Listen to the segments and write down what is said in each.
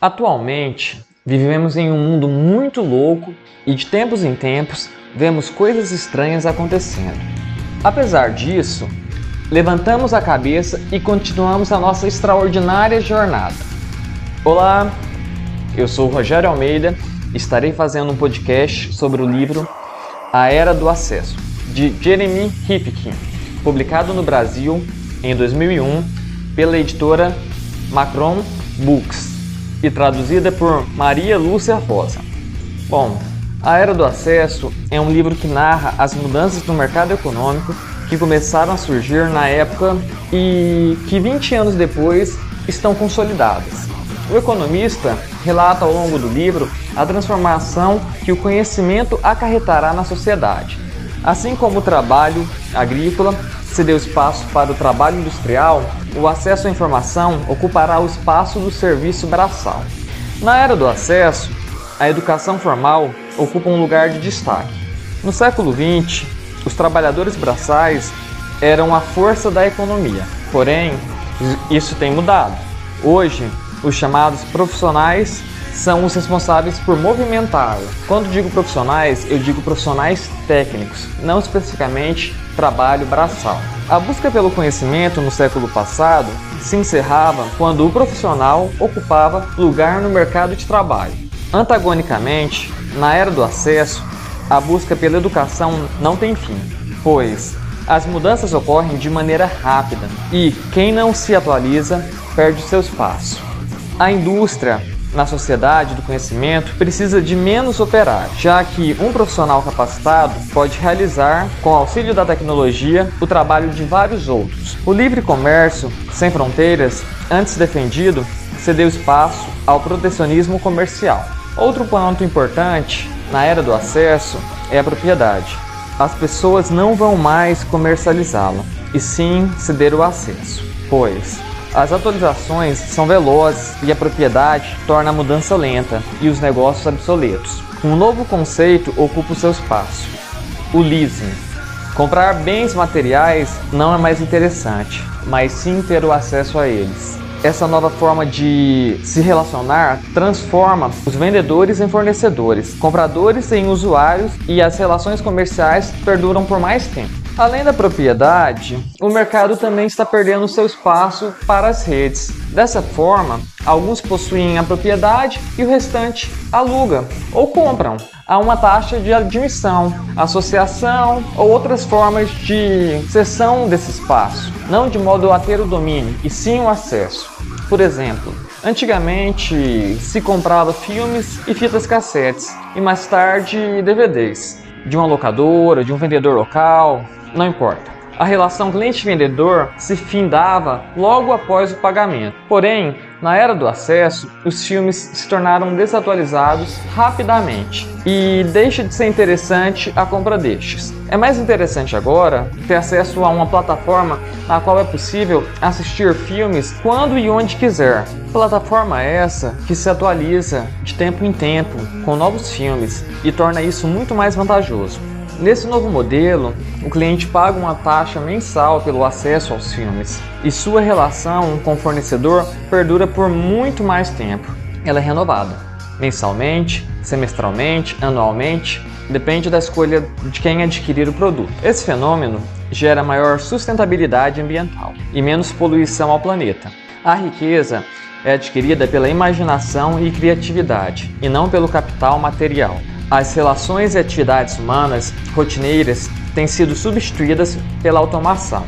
Atualmente, vivemos em um mundo muito louco e de tempos em tempos vemos coisas estranhas acontecendo. Apesar disso, levantamos a cabeça e continuamos a nossa extraordinária jornada. Olá, eu sou Rogério Almeida e estarei fazendo um podcast sobre o livro A Era do Acesso, de Jeremy Rifkin, publicado no Brasil em 2001 pela editora Macron Books e traduzida por Maria Lúcia Rosa. Bom, A Era do Acesso é um livro que narra as mudanças no mercado econômico que começaram a surgir na época e que 20 anos depois estão consolidadas. O economista relata ao longo do livro a transformação que o conhecimento acarretará na sociedade. Assim como o trabalho agrícola se deu espaço para o trabalho industrial, o acesso à informação ocupará o espaço do serviço braçal. Na era do acesso, a educação formal ocupa um lugar de destaque. No século XX, os trabalhadores braçais eram a força da economia. Porém, isso tem mudado. Hoje, os chamados profissionais são os responsáveis por movimentar. Quando digo profissionais, eu digo profissionais técnicos, não especificamente trabalho braçal. A busca pelo conhecimento no século passado se encerrava quando o profissional ocupava lugar no mercado de trabalho. Antagonicamente, na era do acesso, a busca pela educação não tem fim, pois as mudanças ocorrem de maneira rápida e quem não se atualiza perde seu espaço. A indústria na sociedade do conhecimento precisa de menos operários, já que um profissional capacitado pode realizar, com auxílio da tecnologia, o trabalho de vários outros. O livre comércio, sem fronteiras, antes defendido, cedeu espaço ao protecionismo comercial. Outro ponto importante na era do acesso é a propriedade. As pessoas não vão mais comercializá-la, e sim ceder o acesso, pois as atualizações são velozes e a propriedade torna a mudança lenta e os negócios obsoletos. Um novo conceito ocupa o seu espaço: o leasing. Comprar bens materiais não é mais interessante, mas sim ter o acesso a eles. Essa nova forma de se relacionar transforma os vendedores em fornecedores, compradores em usuários e as relações comerciais perduram por mais tempo. Além da propriedade, o mercado também está perdendo seu espaço para as redes. Dessa forma, alguns possuem a propriedade e o restante aluga ou compram a uma taxa de admissão, associação ou outras formas de cessão desse espaço, não de modo a ter o domínio, e sim o acesso. Por exemplo, antigamente se comprava filmes e fitas cassetes e mais tarde DVDs de uma locadora, de um vendedor local, não importa. A relação cliente-vendedor se findava logo após o pagamento. Porém, na era do acesso, os filmes se tornaram desatualizados rapidamente e deixa de ser interessante a compra destes. É mais interessante agora ter acesso a uma plataforma na qual é possível assistir filmes quando e onde quiser. Plataforma essa que se atualiza de tempo em tempo com novos filmes e torna isso muito mais vantajoso. Nesse novo modelo, o cliente paga uma taxa mensal pelo acesso aos filmes e sua relação com o fornecedor perdura por muito mais tempo. Ela é renovada mensalmente, semestralmente, anualmente, depende da escolha de quem adquirir o produto. Esse fenômeno gera maior sustentabilidade ambiental e menos poluição ao planeta. A riqueza é adquirida pela imaginação e criatividade e não pelo capital material. As relações e atividades humanas rotineiras têm sido substituídas pela automação.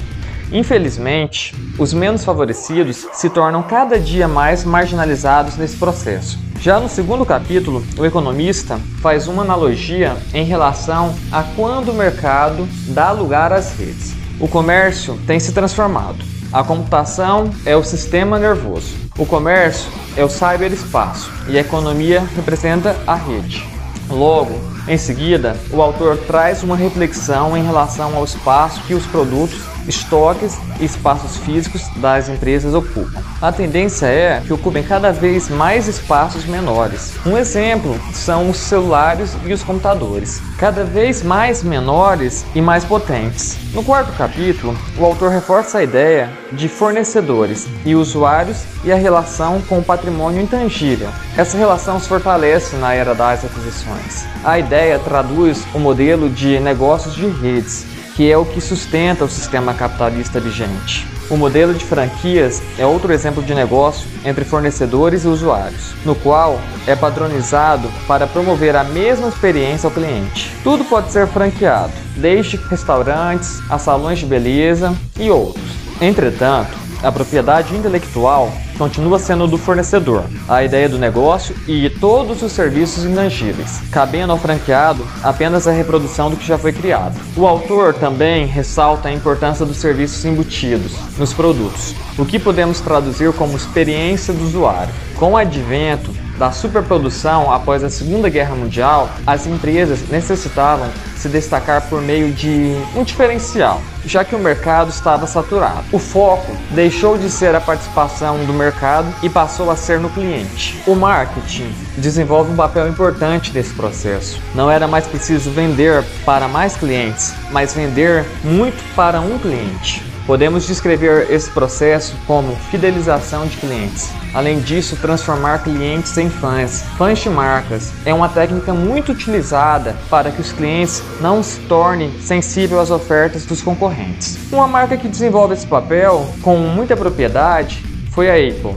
Infelizmente, os menos favorecidos se tornam cada dia mais marginalizados nesse processo. Já no segundo capítulo, o economista faz uma analogia em relação a quando o mercado dá lugar às redes. O comércio tem se transformado. A computação é o sistema nervoso. O comércio é o cyberespaço e a economia representa a rede. Logo, em seguida, o autor traz uma reflexão em relação ao espaço que os produtos estoques e espaços físicos das empresas ocupam. A tendência é que ocupem cada vez mais espaços menores. Um exemplo são os celulares e os computadores, cada vez mais menores e mais potentes. No quarto capítulo, o autor reforça a ideia de fornecedores e usuários e a relação com o patrimônio intangível. Essa relação se fortalece na era das aquisições. A ideia traduz o modelo de negócios de redes, que é o que sustenta o sistema capitalista vigente. O modelo de franquias é outro exemplo de negócio entre fornecedores e usuários, no qual é padronizado para promover a mesma experiência ao cliente. Tudo pode ser franqueado, desde restaurantes a salões de beleza e outros. Entretanto, a propriedade intelectual continua sendo do fornecedor, a ideia do negócio e todos os serviços intangíveis, cabendo ao franqueado apenas a reprodução do que já foi criado. O autor também ressalta a importância dos serviços embutidos nos produtos, o que podemos traduzir como experiência do usuário. Com o advento da superprodução após a Segunda Guerra Mundial, as empresas necessitavam se destacar por meio de um diferencial, já que o mercado estava saturado. O foco deixou de ser a participação do mercado e passou a ser no cliente. O marketing desenvolve um papel importante nesse processo. Não era mais preciso vender para mais clientes, mas vender muito para um cliente. Podemos descrever esse processo como fidelização de clientes. Além disso, transformar clientes em fãs. Fãs de marcas é uma técnica muito utilizada para que os clientes não se tornem sensíveis às ofertas dos concorrentes. Uma marca que desenvolve esse papel com muita propriedade foi a Apple.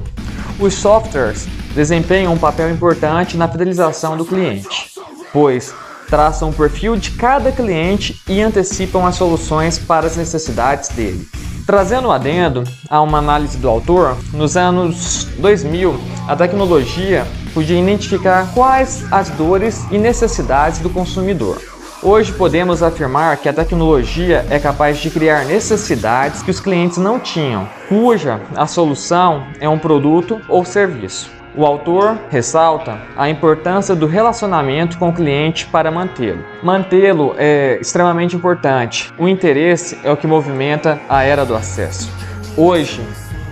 Os softwares desempenham um papel importante na fidelização do cliente, pois traçam o perfil de cada cliente e antecipam as soluções para as necessidades dele. Trazendo um adendo a uma análise do autor, nos anos 2000, a tecnologia podia identificar quais as dores e necessidades do consumidor. Hoje podemos afirmar que a tecnologia é capaz de criar necessidades que os clientes não tinham, cuja a solução é um produto ou serviço. O autor ressalta a importância do relacionamento com o cliente para mantê-lo. Mantê-lo é extremamente importante. O interesse é o que movimenta a era do acesso. Hoje,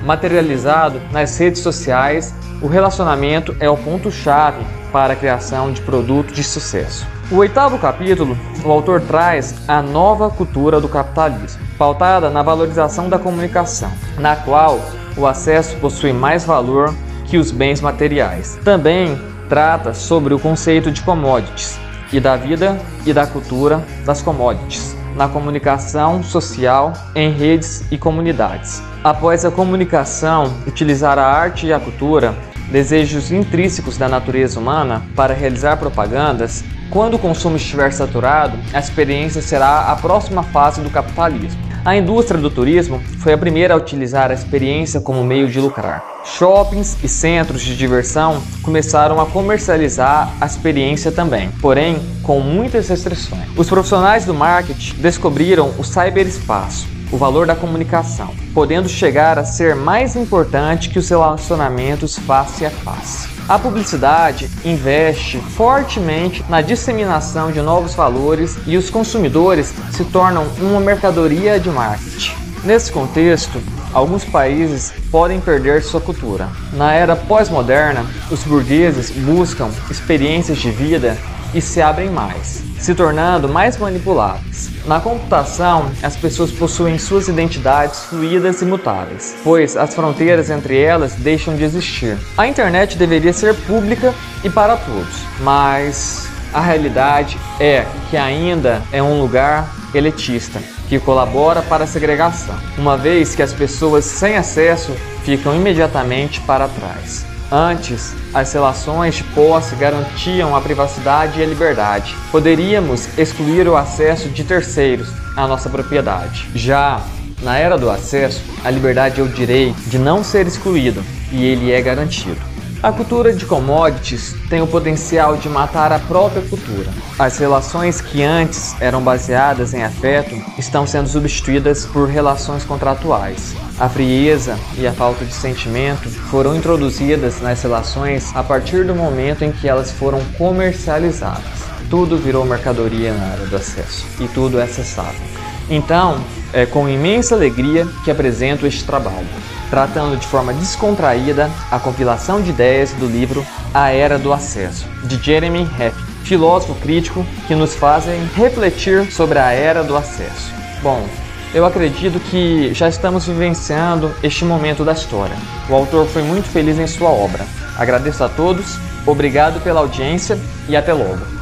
materializado nas redes sociais, o relacionamento é o ponto-chave para a criação de produtos de sucesso. O oitavo capítulo, o autor traz a nova cultura do capitalismo, pautada na valorização da comunicação, na qual o acesso possui mais valor que os bens materiais. Também trata sobre o conceito de commodities e da vida e da cultura das commodities na comunicação social em redes e comunidades. Após a comunicação utilizar a arte e a cultura, desejos intrínsecos da natureza humana para realizar propagandas, quando o consumo estiver saturado, a experiência será a próxima fase do capitalismo. A indústria do turismo foi a primeira a utilizar a experiência como meio de lucrar. Shoppings e centros de diversão começaram a comercializar a experiência também, porém com muitas restrições. Os profissionais do marketing descobriram o cyberespaço, o valor da comunicação, podendo chegar a ser mais importante que os relacionamentos face a face. A publicidade investe fortemente na disseminação de novos valores e os consumidores se tornam uma mercadoria de marketing. Nesse contexto, alguns países podem perder sua cultura. Na era pós-moderna, os burgueses buscam experiências de vida e se abrem mais, se tornando mais manipuláveis. Na computação, as pessoas possuem suas identidades fluídas e mutáveis, pois as fronteiras entre elas deixam de existir. A internet deveria ser pública e para todos, mas a realidade é que ainda é um lugar elitista que colabora para a segregação, uma vez que as pessoas sem acesso ficam imediatamente para trás. Antes, as relações de posse garantiam a privacidade e a liberdade. Poderíamos excluir o acesso de terceiros à nossa propriedade. Já na era do acesso, a liberdade é o direito de não ser excluído e ele é garantido. A cultura de commodities tem o potencial de matar a própria cultura. As relações que antes eram baseadas em afeto estão sendo substituídas por relações contratuais. A frieza e a falta de sentimento foram introduzidas nas relações a partir do momento em que elas foram comercializadas. Tudo virou mercadoria na área do acesso e tudo é acessável. Então, é com imensa alegria que apresento este trabalho, tratando de forma descontraída a compilação de ideias do livro A Era do Acesso, de Jeremy Heff, filósofo crítico que nos fazem refletir sobre a Era do Acesso. Bom, eu acredito que já estamos vivenciando este momento da história. O autor foi muito feliz em sua obra. Agradeço a todos, obrigado pela audiência e até logo.